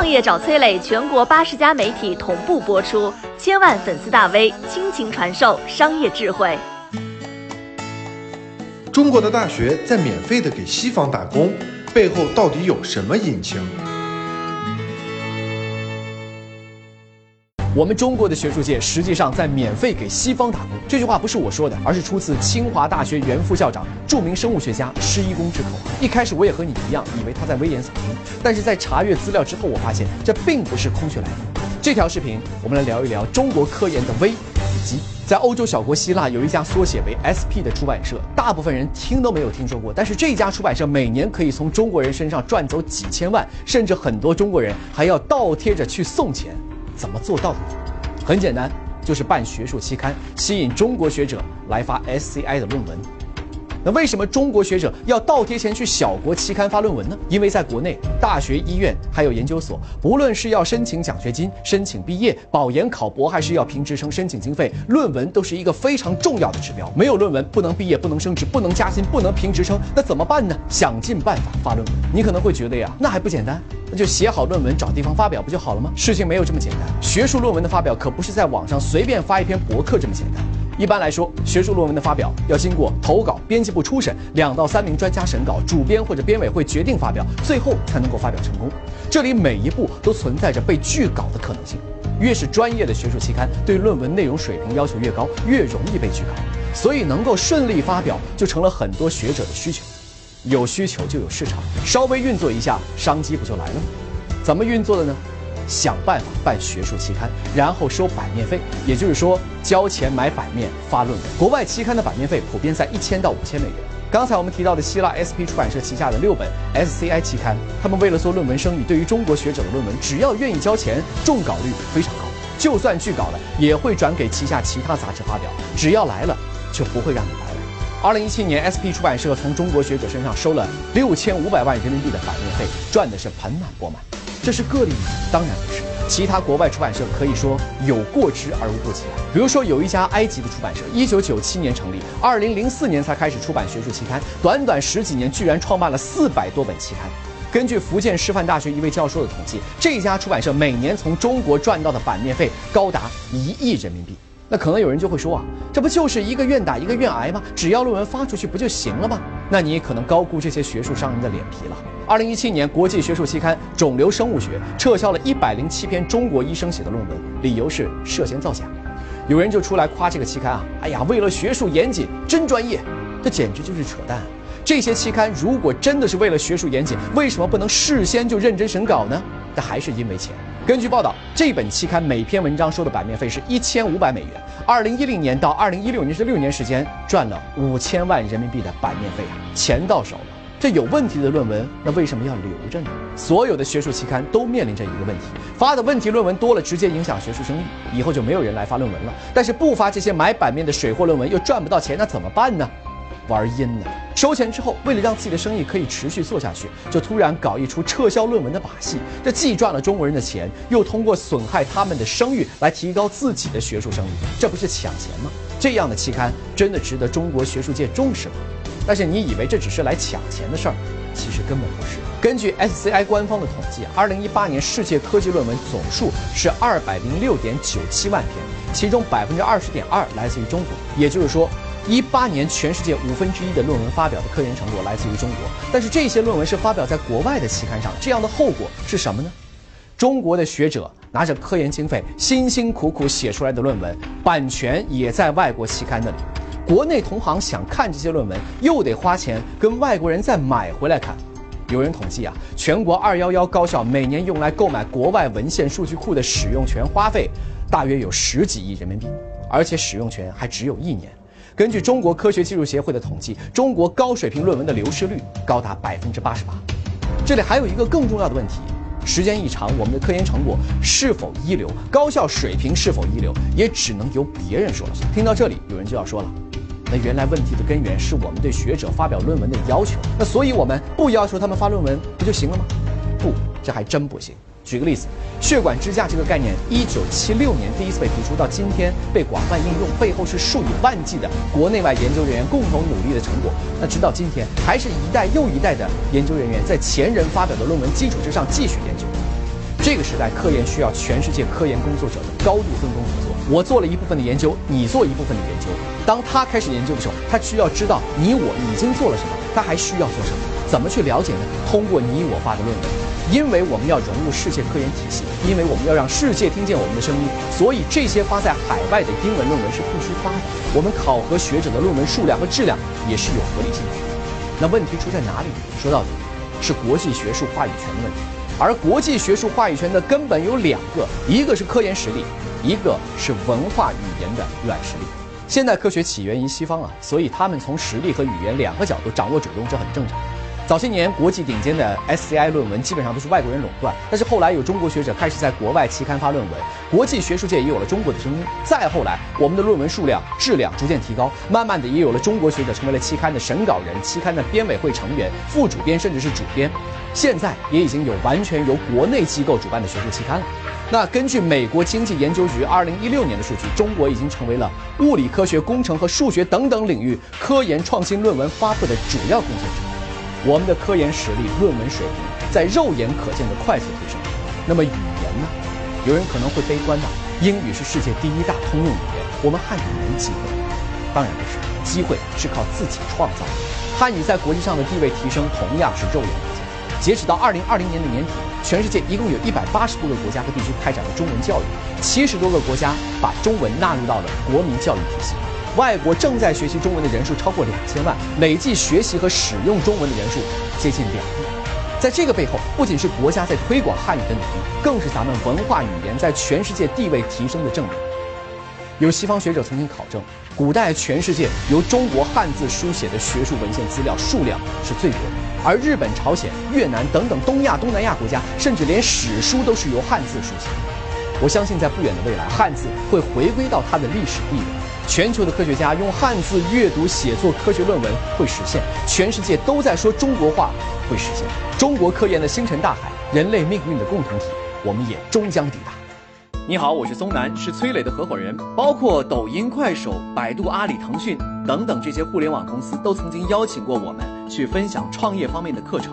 创业找崔磊，全国八十家媒体同步播出，千万粉丝大 V 倾情传授商业智慧。中国的大学在免费的给西方打工，背后到底有什么隐情？我们中国的学术界实际上在免费给西方打工，这句话不是我说的，而是出自清华大学原副校长、著名生物学家施一公之口。一开始我也和你一样，以为他在危言耸听，但是在查阅资料之后，我发现这并不是空穴来风。这条视频，我们来聊一聊中国科研的危以及在欧洲小国希腊有一家缩写为 SP 的出版社，大部分人听都没有听说过，但是这家出版社每年可以从中国人身上赚走几千万，甚至很多中国人还要倒贴着去送钱。怎么做到的？很简单，就是办学术期刊，吸引中国学者来发 SCI 的论文。那为什么中国学者要倒贴钱去小国期刊发论文呢？因为在国内，大学、医院还有研究所，不论是要申请奖学金、申请毕业、保研考博，还是要评职称、申请经费，论文都是一个非常重要的指标。没有论文，不能毕业，不能升职，不能加薪，不能评职称，那怎么办呢？想尽办法发论文。你可能会觉得呀，那还不简单？那就写好论文，找地方发表不就好了吗？事情没有这么简单。学术论文的发表可不是在网上随便发一篇博客这么简单。一般来说，学术论文的发表要经过投稿、编辑部初审、两到三名专家审稿、主编或者编委会决定发表，最后才能够发表成功。这里每一步都存在着被拒稿的可能性。越是专业的学术期刊，对论文内容水平要求越高，越容易被拒稿。所以能够顺利发表，就成了很多学者的需求。有需求就有市场，稍微运作一下，商机不就来了吗？怎么运作的呢？想办法办学术期刊，然后收版面费，也就是说交钱买版面发论文。国外期刊的版面费普遍在一千到五千美元。刚才我们提到的希腊 SP 出版社旗下的六本 SCI 期刊，他们为了做论文生意，对于中国学者的论文，只要愿意交钱，中稿率非常高。就算拒稿了，也会转给旗下其他杂志发表。只要来了，就不会让你白。二零一七年，SP 出版社从中国学者身上收了六千五百万人民币的版面费，赚的是盆满钵满。这是个例吗？当然不是。其他国外出版社可以说有过之而无不及。比如说，有一家埃及的出版社，一九九七年成立，二零零四年才开始出版学术期刊，短短十几年居然创办了四百多本期刊。根据福建师范大学一位教授的统计，这家出版社每年从中国赚到的版面费高达一亿人民币。那可能有人就会说啊，这不就是一个愿打一个愿挨吗？只要论文发出去不就行了吗？那你可能高估这些学术商人的脸皮了。二零一七年，国际学术期刊《肿瘤生物学》撤销了一百零七篇中国医生写的论文，理由是涉嫌造假。有人就出来夸这个期刊啊，哎呀，为了学术严谨，真专业。这简直就是扯淡。这些期刊如果真的是为了学术严谨，为什么不能事先就认真审稿呢？但还是因为钱。根据报道，这本期刊每篇文章收的版面费是一千五百美元。二零一零年到二零一六年这六年时间，赚了五千万人民币的版面费啊，钱到手了。这有问题的论文，那为什么要留着呢？所有的学术期刊都面临着一个问题：发的问题论文多了，直接影响学术声誉，以后就没有人来发论文了。但是不发这些买版面的水货论文，又赚不到钱，那怎么办呢？玩阴呢？收钱之后，为了让自己的生意可以持续做下去，就突然搞一出撤销论文的把戏。这既赚了中国人的钱，又通过损害他们的声誉来提高自己的学术声誉，这不是抢钱吗？这样的期刊真的值得中国学术界重视吗？但是你以为这只是来抢钱的事儿，其实根本不是。根据 SCI 官方的统计，二零一八年世界科技论文总数是二百零六点九七万篇，其中百分之二十点二来自于中国，也就是说。一八年，全世界五分之一的论文发表的科研成果来自于中国，但是这些论文是发表在国外的期刊上，这样的后果是什么呢？中国的学者拿着科研经费，辛辛苦苦写出来的论文，版权也在外国期刊那里，国内同行想看这些论文，又得花钱跟外国人再买回来看。有人统计啊，全国二幺幺高校每年用来购买国外文献数据库的使用权花费，大约有十几亿人民币，而且使用权还只有一年。根据中国科学技术协会的统计，中国高水平论文的流失率高达百分之八十八。这里还有一个更重要的问题：时间一长，我们的科研成果是否一流，高校水平是否一流，也只能由别人说了算。听到这里，有人就要说了，那原来问题的根源是我们对学者发表论文的要求，那所以我们不要求他们发论文不就行了吗？不，这还真不行。举个例子，血管支架这个概念，一九七六年第一次被提出，到今天被广泛应用，背后是数以万计的国内外研究人员共同努力的成果。那直到今天，还是一代又一代的研究人员在前人发表的论文基础之上继续研究。这个时代，科研需要全世界科研工作者的高度分工合作。我做了一部分的研究，你做一部分的研究。当他开始研究的时候，他需要知道你我已经做了什么，他还需要做什么，怎么去了解呢？通过你我发的论文。因为我们要融入世界科研体系，因为我们要让世界听见我们的声音，所以这些发在海外的英文论文是必须发的。我们考核学者的论文数量和质量也是有合理性的。那问题出在哪里？说到底，是国际学术话语权的问题。而国际学术话语权的根本有两个，一个是科研实力，一个是文化语言的软实力。现代科学起源于西方啊，所以他们从实力和语言两个角度掌握主动，这很正常。早些年，国际顶尖的 SCI 论文基本上都是外国人垄断，但是后来有中国学者开始在国外期刊发论文，国际学术界也有了中国的声音。再后来，我们的论文数量、质量逐渐提高，慢慢的也有了中国学者成为了期刊的审稿人、期刊的编委会成员、副主编，甚至是主编。现在也已经有完全由国内机构主办的学术期刊了。那根据美国经济研究局2016年的数据，中国已经成为了物理科学、工程和数学等等领域科研创新论文发布的主要贡献者。我们的科研实力、论文水平在肉眼可见的快速提升。那么语言呢？有人可能会悲观的，英语是世界第一大通用语言，我们汉语没机会。当然不是，机会是靠自己创造的。汉语在国际上的地位提升同样是肉眼可见。截止到二零二零年的年底，全世界一共有一百八十多个国家和地区开展了中文教育，七十多个国家把中文纳入到了国民教育体系。外国正在学习中文的人数超过两千万，累计学习和使用中文的人数接近两亿。在这个背后，不仅是国家在推广汉语的努力，更是咱们文化语言在全世界地位提升的证明。有西方学者曾经考证，古代全世界由中国汉字书写的学术文献资料数量是最多的，而日本、朝鲜、越南等等东亚、东南亚国家，甚至连史书都是由汉字书写。我相信，在不远的未来，汉字会回归到它的历史地位。全球的科学家用汉字阅读写作科学论文会实现，全世界都在说中国话会实现。中国科研的星辰大海，人类命运的共同体，我们也终将抵达。你好，我是松南，是崔磊的合伙人。包括抖音、快手、百度、阿里、腾讯等等这些互联网公司，都曾经邀请过我们去分享创业方面的课程。